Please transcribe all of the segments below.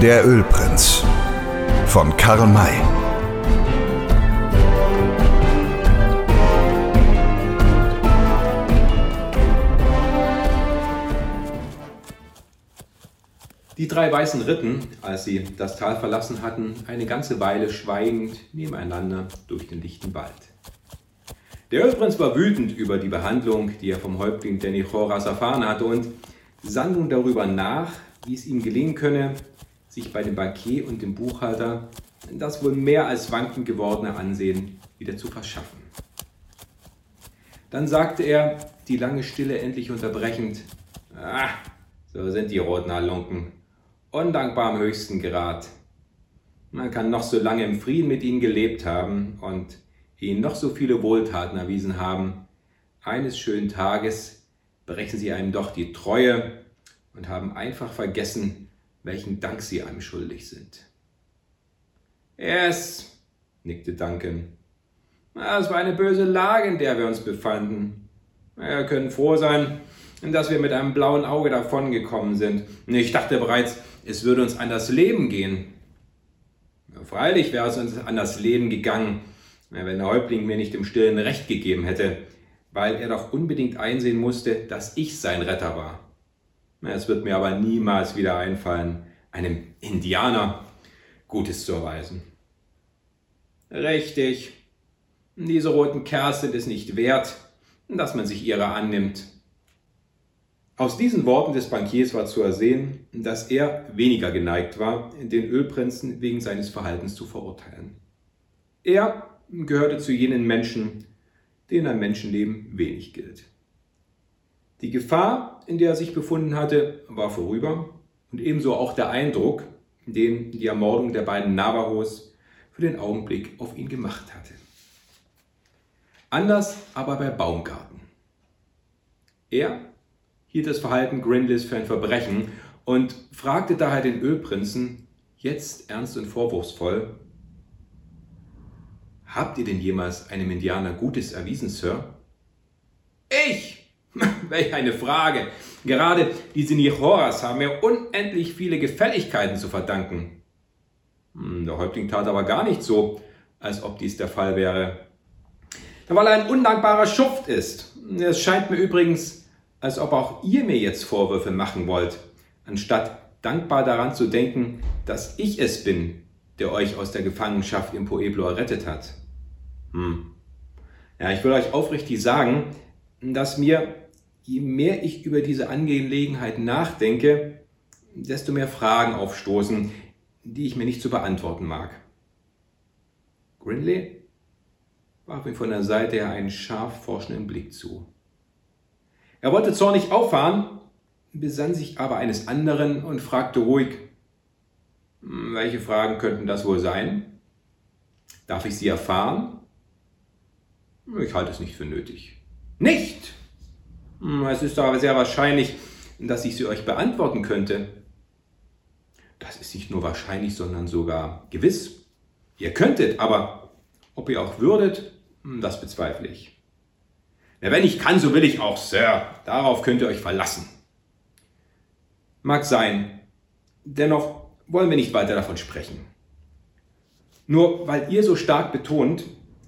Der Ölprinz von Karl May. Die drei Weißen ritten, als sie das Tal verlassen hatten, eine ganze Weile schweigend nebeneinander durch den dichten Wald. Der Ölprinz war wütend über die Behandlung, die er vom Häuptling Denichoras erfahren hatte und sann nun darüber nach, wie es ihm gelingen könne, sich bei dem Bankier und dem Buchhalter das wohl mehr als wankend gewordene Ansehen wieder zu verschaffen. Dann sagte er, die lange Stille endlich unterbrechend, ah, so sind die roten Halunken, undankbar am höchsten Grad. Man kann noch so lange im Frieden mit ihnen gelebt haben und ihnen noch so viele Wohltaten erwiesen haben. Eines schönen Tages brechen sie einem doch die Treue und haben einfach vergessen, welchen Dank sie einem schuldig sind. Es, nickte Duncan. Es war eine böse Lage, in der wir uns befanden. Wir können froh sein, dass wir mit einem blauen Auge davongekommen sind. Ich dachte bereits, es würde uns an das Leben gehen. Freilich wäre es uns an das Leben gegangen, wenn der Häuptling mir nicht im Stillen Recht gegeben hätte, weil er doch unbedingt einsehen musste, dass ich sein Retter war. Es wird mir aber niemals wieder einfallen, einem Indianer Gutes zu erweisen. Richtig, diese roten Kerls sind es nicht wert, dass man sich ihrer annimmt. Aus diesen Worten des Bankiers war zu ersehen, dass er weniger geneigt war, den Ölprinzen wegen seines Verhaltens zu verurteilen. Er gehörte zu jenen Menschen, denen ein Menschenleben wenig gilt. Die Gefahr, in der er sich befunden hatte, war vorüber und ebenso auch der Eindruck, den die Ermordung der beiden Navajos für den Augenblick auf ihn gemacht hatte. Anders aber bei Baumgarten. Er hielt das Verhalten Grindlays für ein Verbrechen und fragte daher den Ölprinzen, jetzt ernst und vorwurfsvoll, Habt ihr denn jemals einem Indianer Gutes erwiesen, Sir? Ich! Welch eine Frage! Gerade diese Nichoras haben mir unendlich viele Gefälligkeiten zu verdanken. Hm, der Häuptling tat aber gar nicht so, als ob dies der Fall wäre. Weil er ein undankbarer Schuft ist. Es scheint mir übrigens, als ob auch ihr mir jetzt Vorwürfe machen wollt, anstatt dankbar daran zu denken, dass ich es bin, der euch aus der Gefangenschaft im Pueblo errettet hat. Hm. Ja, ich will euch aufrichtig sagen, dass mir, je mehr ich über diese Angelegenheit nachdenke, desto mehr Fragen aufstoßen, die ich mir nicht zu beantworten mag. Grinley warf mir von der Seite her einen scharf forschenden Blick zu. Er wollte zornig auffahren, besann sich aber eines anderen und fragte ruhig, hm, welche Fragen könnten das wohl sein? Darf ich sie erfahren? Ich halte es nicht für nötig. Nicht! Hm, es ist aber sehr wahrscheinlich, dass ich sie euch beantworten könnte. Das ist nicht nur wahrscheinlich, sondern sogar gewiss. Ihr könntet, aber ob ihr auch würdet, hm, das bezweifle ich. Na, wenn ich kann, so will ich auch, Sir. Darauf könnt ihr euch verlassen. Mag sein. Dennoch wollen wir nicht weiter davon sprechen. Nur weil ihr so stark betont,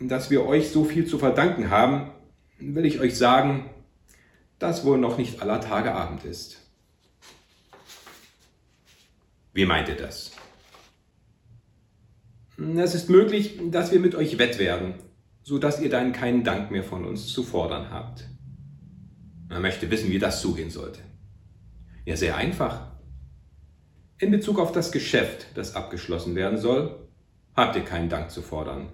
dass wir euch so viel zu verdanken haben, will ich euch sagen, dass wohl noch nicht aller Tage Abend ist. Wie meint ihr das? Es ist möglich, dass wir mit euch wett werden, so dass ihr dann keinen Dank mehr von uns zu fordern habt. Man möchte wissen, wie das zugehen sollte. Ja, sehr einfach. In Bezug auf das Geschäft, das abgeschlossen werden soll, habt ihr keinen Dank zu fordern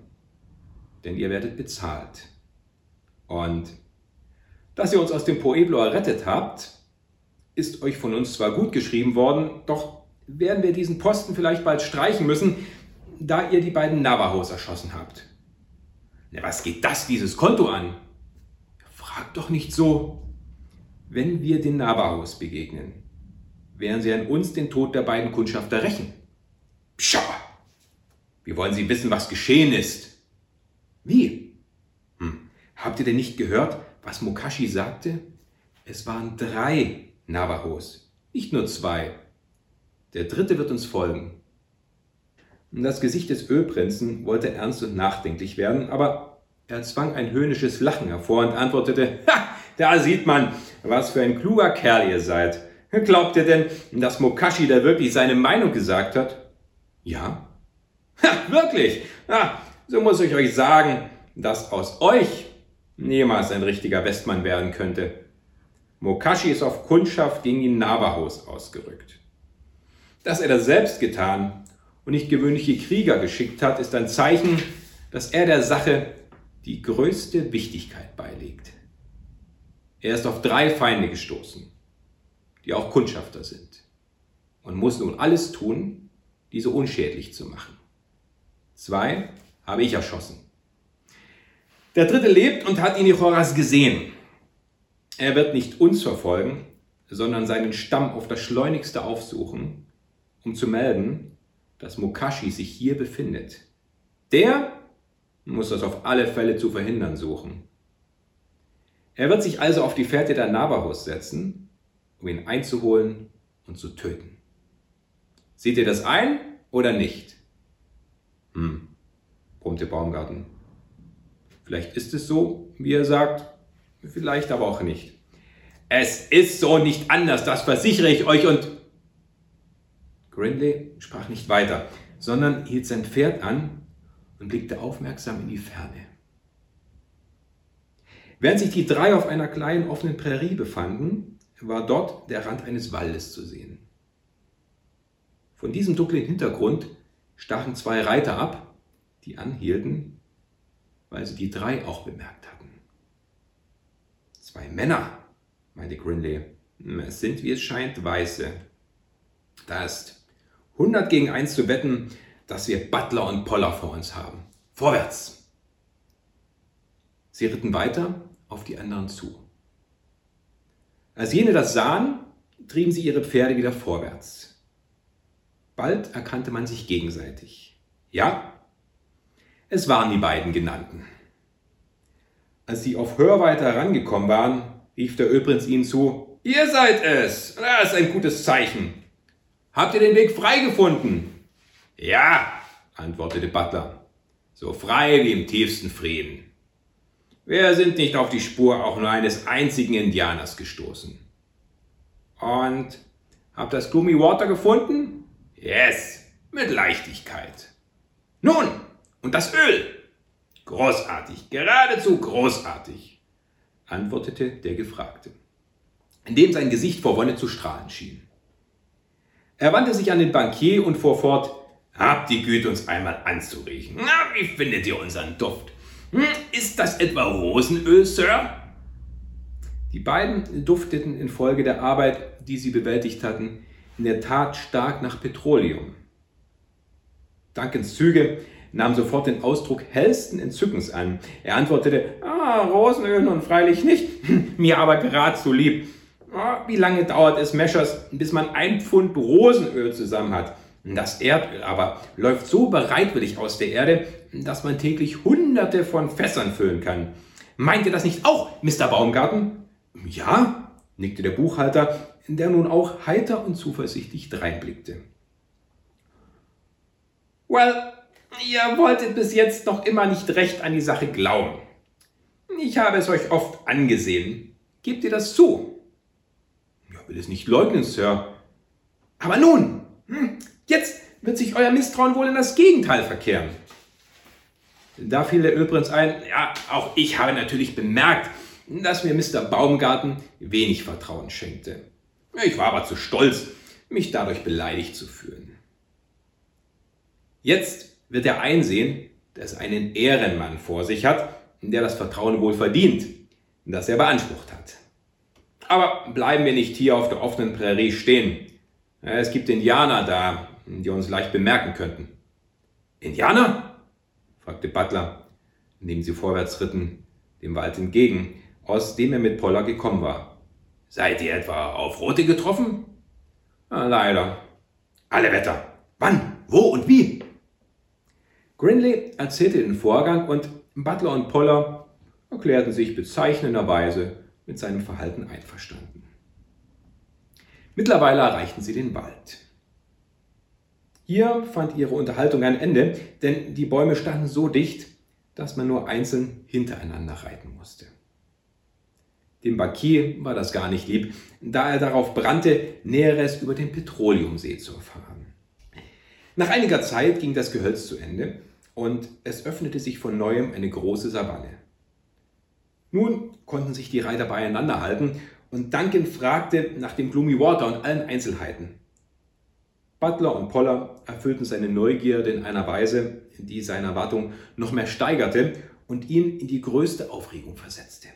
denn ihr werdet bezahlt. Und dass ihr uns aus dem Pueblo errettet habt, ist euch von uns zwar gut geschrieben worden, doch werden wir diesen Posten vielleicht bald streichen müssen, da ihr die beiden Navajos erschossen habt. Na, was geht das dieses Konto an? Fragt doch nicht so. Wenn wir den Navajos begegnen, werden sie an uns den Tod der beiden Kundschafter rächen. Pscha! Wir wollen sie wissen, was geschehen ist. Wie? Hm. Habt ihr denn nicht gehört, was Mokashi sagte? Es waren drei Navajos, nicht nur zwei. Der dritte wird uns folgen. Das Gesicht des Ölprinzen wollte ernst und nachdenklich werden, aber er zwang ein höhnisches Lachen hervor und antwortete, Ha, da sieht man, was für ein kluger Kerl ihr seid. Glaubt ihr denn, dass Mokashi da wirklich seine Meinung gesagt hat? Ja. Ha, wirklich? Ah, so muss ich euch sagen, dass aus euch niemals ein richtiger Westmann werden könnte. Mokashi ist auf Kundschaft gegen die Navajos ausgerückt. Dass er das selbst getan und nicht gewöhnliche Krieger geschickt hat, ist ein Zeichen, dass er der Sache die größte Wichtigkeit beilegt. Er ist auf drei Feinde gestoßen, die auch Kundschafter sind, und muss nun alles tun, diese unschädlich zu machen. Zwei habe ich erschossen. Der dritte lebt und hat Inichoras gesehen. Er wird nicht uns verfolgen, sondern seinen Stamm auf das Schleunigste aufsuchen, um zu melden, dass Mokashi sich hier befindet. Der muss das auf alle Fälle zu verhindern suchen. Er wird sich also auf die Fährte der Navajos setzen, um ihn einzuholen und zu töten. Seht ihr das ein oder nicht? Hm, brummte Baumgarten. Vielleicht ist es so, wie er sagt, vielleicht aber auch nicht. Es ist so nicht anders, das versichere ich euch und... Grindley sprach nicht weiter, sondern hielt sein Pferd an und blickte aufmerksam in die Ferne. Während sich die drei auf einer kleinen offenen Prärie befanden, war dort der Rand eines Waldes zu sehen. Von diesem dunklen Hintergrund stachen zwei Reiter ab, die anhielten, weil sie die drei auch bemerkt hatten. Zwei Männer, meinte Grinley. Es sind, wie es scheint, Weiße. Da ist 100 gegen 1 zu wetten, dass wir Butler und Poller vor uns haben. Vorwärts! Sie ritten weiter auf die anderen zu. Als jene das sahen, trieben sie ihre Pferde wieder vorwärts. Bald erkannte man sich gegenseitig. Ja, es waren die beiden genannten. Als sie auf Hörweite herangekommen waren, rief der Ölprinz ihnen zu, Ihr seid es! Das ist ein gutes Zeichen. Habt ihr den Weg frei gefunden? Ja, antwortete Butler, so frei wie im tiefsten Frieden. Wir sind nicht auf die Spur auch nur eines einzigen Indianers gestoßen. Und habt das Gloomy Water gefunden? Yes, mit Leichtigkeit. Nun, und das Öl? Großartig, geradezu großartig, antwortete der Gefragte, indem sein Gesicht vor Wonne zu strahlen schien. Er wandte sich an den Bankier und fuhr fort, Habt die Güte, uns einmal anzuriechen. Na, wie findet ihr unseren Duft? Hm, ist das etwa Rosenöl, Sir? Die beiden dufteten infolge der Arbeit, die sie bewältigt hatten, in der Tat stark nach Petroleum. Duncans Züge nahm sofort den Ausdruck hellsten Entzückens an. Er antwortete, ah, Rosenöl nun freilich nicht, mir aber gerade so lieb. Ah, wie lange dauert es, Meschers, bis man ein Pfund Rosenöl zusammen hat? Das Erdöl aber läuft so bereitwillig aus der Erde, dass man täglich hunderte von Fässern füllen kann. Meint ihr das nicht auch, Mr. Baumgarten? Ja, nickte der Buchhalter, der nun auch heiter und zuversichtlich dreinblickte. Well, ihr wolltet bis jetzt noch immer nicht recht an die Sache glauben. Ich habe es euch oft angesehen. Gebt ihr das zu? Ja, will es nicht leugnen, Sir. Aber nun, hm, jetzt wird sich euer Misstrauen wohl in das Gegenteil verkehren. Da fiel der Ölprinz ein, ja, auch ich habe natürlich bemerkt, dass mir Mr. Baumgarten wenig Vertrauen schenkte. Ich war aber zu stolz, mich dadurch beleidigt zu fühlen. Jetzt wird er einsehen, dass er einen Ehrenmann vor sich hat, der das Vertrauen wohl verdient, das er beansprucht hat. Aber bleiben wir nicht hier auf der offenen Prärie stehen. Es gibt Indianer da, die uns leicht bemerken könnten. Indianer? fragte Butler, indem sie vorwärts ritten, dem Wald entgegen, aus dem er mit Poller gekommen war. Seid ihr etwa auf Rote getroffen? Ah, leider. Alle Wetter. Wann? Wo und wie? Grinley erzählte den Vorgang und Butler und Poller erklärten sich bezeichnenderweise mit seinem Verhalten einverstanden. Mittlerweile erreichten sie den Wald. Hier fand ihre Unterhaltung ein Ende, denn die Bäume standen so dicht, dass man nur einzeln hintereinander reiten musste. Dem Bankier war das gar nicht lieb, da er darauf brannte, Näheres über den Petroleumsee zu erfahren. Nach einiger Zeit ging das Gehölz zu Ende und es öffnete sich von neuem eine große Savanne. Nun konnten sich die Reiter beieinander halten und Duncan fragte nach dem Gloomy Water und allen Einzelheiten. Butler und Poller erfüllten seine Neugierde in einer Weise, die seine Erwartung noch mehr steigerte und ihn in die größte Aufregung versetzte.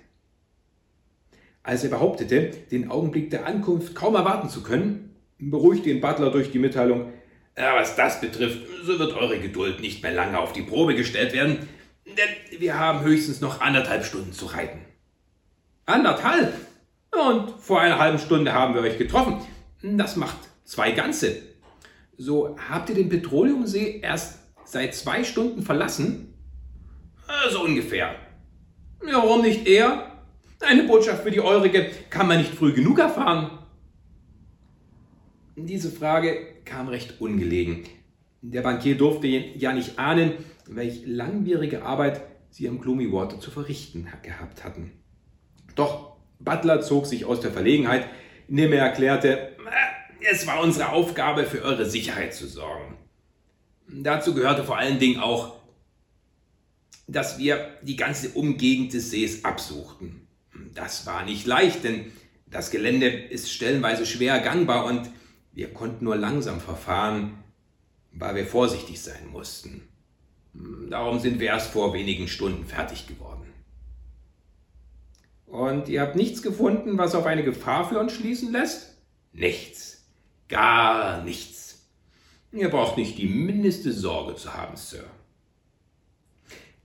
Als er behauptete, den Augenblick der Ankunft kaum erwarten zu können, beruhigte ihn Butler durch die Mitteilung, was das betrifft, so wird eure Geduld nicht mehr lange auf die Probe gestellt werden, denn wir haben höchstens noch anderthalb Stunden zu reiten. Anderthalb? Und vor einer halben Stunde haben wir euch getroffen. Das macht zwei ganze. So habt ihr den Petroleumsee erst seit zwei Stunden verlassen? Äh, so ungefähr. Ja, warum nicht eher? Eine Botschaft für die Eurige kann man nicht früh genug erfahren. Diese Frage kam recht ungelegen. Der Bankier durfte ja nicht ahnen, welch langwierige Arbeit sie am Gloomy Water zu verrichten gehabt hatten. Doch Butler zog sich aus der Verlegenheit, indem er erklärte, es war unsere Aufgabe, für eure Sicherheit zu sorgen. Dazu gehörte vor allen Dingen auch, dass wir die ganze Umgegend des Sees absuchten. Das war nicht leicht, denn das Gelände ist stellenweise schwer gangbar und wir konnten nur langsam verfahren, weil wir vorsichtig sein mussten. Darum sind wir erst vor wenigen Stunden fertig geworden. Und ihr habt nichts gefunden, was auf eine Gefahr für uns schließen lässt? Nichts. Gar nichts. Ihr braucht nicht die mindeste Sorge zu haben, Sir.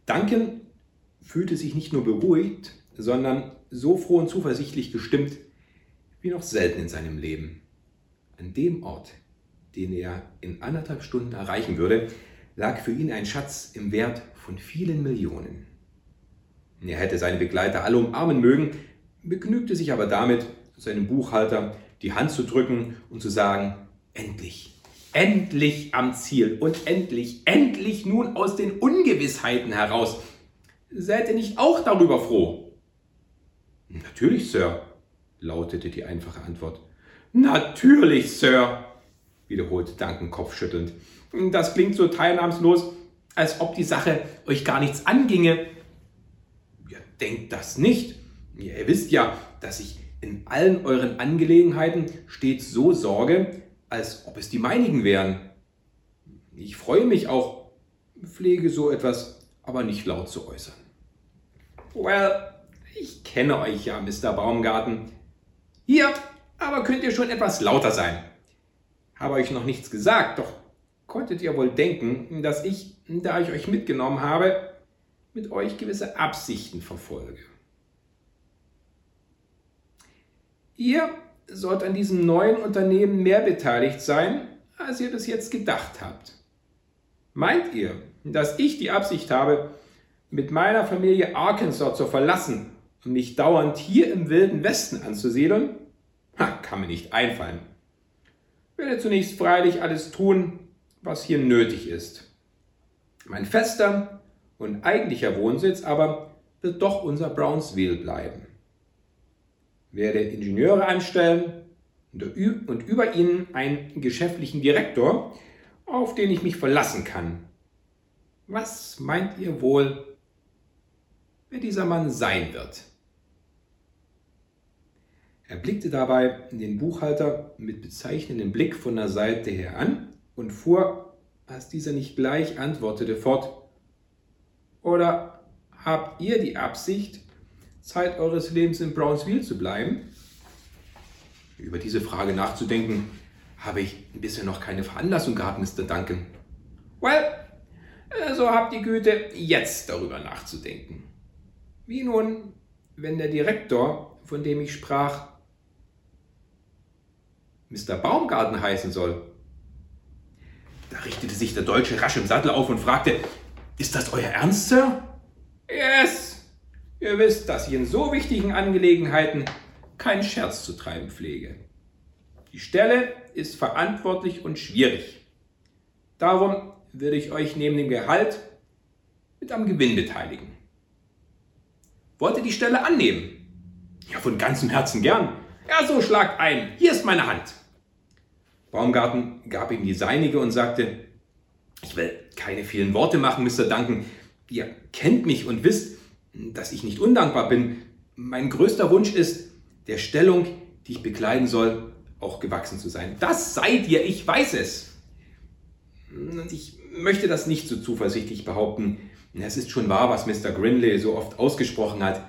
Duncan fühlte sich nicht nur beruhigt, sondern so froh und zuversichtlich gestimmt wie noch selten in seinem Leben. An dem Ort, den er in anderthalb Stunden erreichen würde, lag für ihn ein Schatz im Wert von vielen Millionen. Er hätte seine Begleiter alle umarmen mögen, begnügte sich aber damit, seinem Buchhalter die Hand zu drücken und zu sagen, endlich, endlich am Ziel und endlich, endlich nun aus den Ungewissheiten heraus. Seid ihr nicht auch darüber froh? Natürlich, Sir, lautete die einfache Antwort. Natürlich, Sir, wiederholte Duncan kopfschüttelnd. Das klingt so teilnahmslos, als ob die Sache euch gar nichts anginge. Ihr denkt das nicht. Ihr wisst ja, dass ich in allen euren Angelegenheiten stets so sorge, als ob es die meinigen wären. Ich freue mich auch, pflege so etwas aber nicht laut zu äußern. Well, ich kenne euch ja, Mr. Baumgarten. Hier aber könnt ihr schon etwas lauter sein. Habe euch noch nichts gesagt, doch konntet ihr wohl denken, dass ich, da ich euch mitgenommen habe, mit euch gewisse Absichten verfolge. Ihr sollt an diesem neuen Unternehmen mehr beteiligt sein, als ihr bis jetzt gedacht habt. Meint ihr, dass ich die Absicht habe, mit meiner Familie Arkansas zu verlassen und mich dauernd hier im wilden Westen anzusiedeln? Ha, kann mir nicht einfallen. Werde zunächst freilich alles tun, was hier nötig ist. Mein fester und eigentlicher Wohnsitz aber wird doch unser Brownsville bleiben werde Ingenieure anstellen und über ihnen einen geschäftlichen Direktor, auf den ich mich verlassen kann. Was meint ihr wohl, wer dieser Mann sein wird? Er blickte dabei den Buchhalter mit bezeichnendem Blick von der Seite her an und fuhr, als dieser nicht gleich antwortete, fort. Oder habt ihr die Absicht, Zeit eures Lebens in Brownsville zu bleiben? Über diese Frage nachzudenken, habe ich bisher noch keine Veranlassung gehabt, Mr. Duncan. Well, äh, so habt die Güte, jetzt darüber nachzudenken. Wie nun, wenn der Direktor, von dem ich sprach, Mr. Baumgarten heißen soll? Da richtete sich der Deutsche rasch im Sattel auf und fragte, ist das euer Ernst, Sir? Yes, Ihr wisst, dass ich in so wichtigen Angelegenheiten keinen Scherz zu treiben pflege. Die Stelle ist verantwortlich und schwierig. Darum würde ich euch neben dem Gehalt mit am Gewinn beteiligen. Wollt ihr die Stelle annehmen? Ja, von ganzem Herzen gern. Ja, so schlagt ein. Hier ist meine Hand. Baumgarten gab ihm die seinige und sagte, ich will keine vielen Worte machen, Mr. Duncan. Ihr kennt mich und wisst, dass ich nicht undankbar bin. Mein größter Wunsch ist, der Stellung, die ich bekleiden soll, auch gewachsen zu sein. Das seid ihr, ich weiß es. Ich möchte das nicht so zuversichtlich behaupten. Es ist schon wahr, was Mr. Grinley so oft ausgesprochen hat.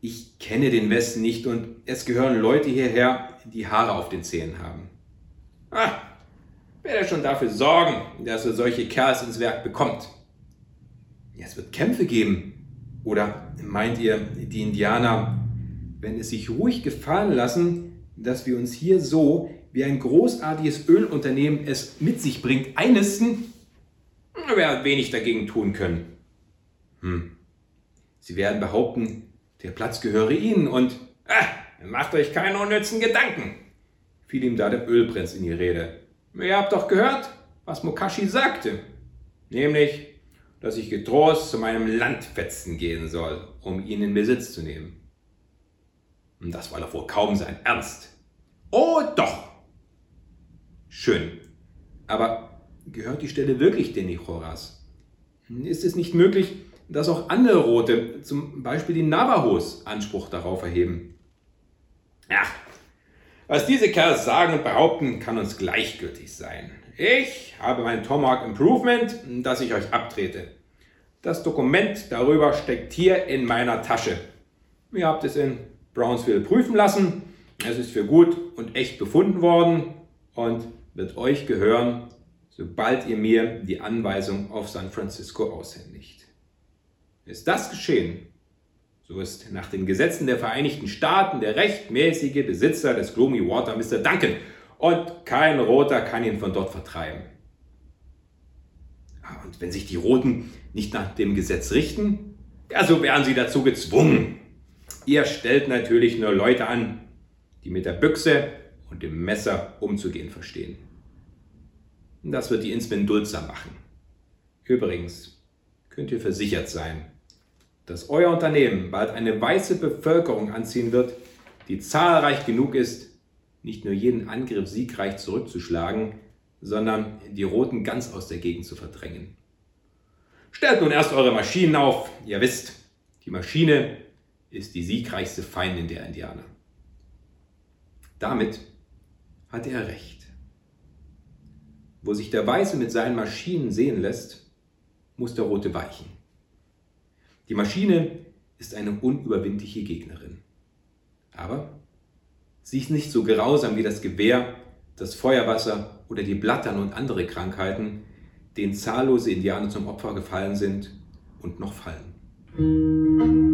Ich kenne den Westen nicht und es gehören Leute hierher, die Haare auf den Zähnen haben. Ah, werde schon dafür sorgen, dass er solche Kerls ins Werk bekommt. Ja, es wird Kämpfe geben. Oder meint ihr, die Indianer, wenn es sich ruhig gefallen lassen, dass wir uns hier so, wie ein großartiges Ölunternehmen es mit sich bringt, einnisten, werden wenig dagegen tun können. Hm. Sie werden behaupten, der Platz gehöre Ihnen und ah, macht euch keine unnützen Gedanken, fiel ihm da der Ölprinz in die Rede. Ihr habt doch gehört, was Mokashi sagte, nämlich, dass ich getrost zu meinem Landfetzen gehen soll, um ihn in Besitz zu nehmen. Und das war doch wohl kaum sein Ernst. Oh doch! Schön. Aber gehört die Stelle wirklich den Nichoras? Ist es nicht möglich, dass auch andere Rote, zum Beispiel die Navajos, Anspruch darauf erheben? Ach, was diese Kerls sagen und behaupten, kann uns gleichgültig sein. Ich habe mein Tomahawk Improvement, das ich euch abtrete. Das Dokument darüber steckt hier in meiner Tasche. Ihr habt es in Brownsville prüfen lassen. Es ist für gut und echt befunden worden und wird euch gehören, sobald ihr mir die Anweisung auf San Francisco aushändigt. Ist das geschehen, so ist nach den Gesetzen der Vereinigten Staaten der rechtmäßige Besitzer des Gloomy Water Mr. Duncan und kein Roter kann ihn von dort vertreiben. Ah, und wenn sich die Roten nicht nach dem Gesetz richten, ja, so werden sie dazu gezwungen. Ihr stellt natürlich nur Leute an, die mit der Büchse und dem Messer umzugehen verstehen. Das wird die Insmen duldsam machen. Übrigens könnt ihr versichert sein, dass euer Unternehmen bald eine weiße Bevölkerung anziehen wird, die zahlreich genug ist, nicht nur jeden Angriff siegreich zurückzuschlagen, sondern die Roten ganz aus der Gegend zu verdrängen. Stellt nun erst eure Maschinen auf. Ihr wisst, die Maschine ist die siegreichste Feindin der Indianer. Damit hatte er recht. Wo sich der Weiße mit seinen Maschinen sehen lässt, muss der Rote weichen. Die Maschine ist eine unüberwindliche Gegnerin. Aber Sie ist nicht so grausam wie das Gewehr, das Feuerwasser oder die Blattern und andere Krankheiten, denen zahllose Indianer zum Opfer gefallen sind und noch fallen.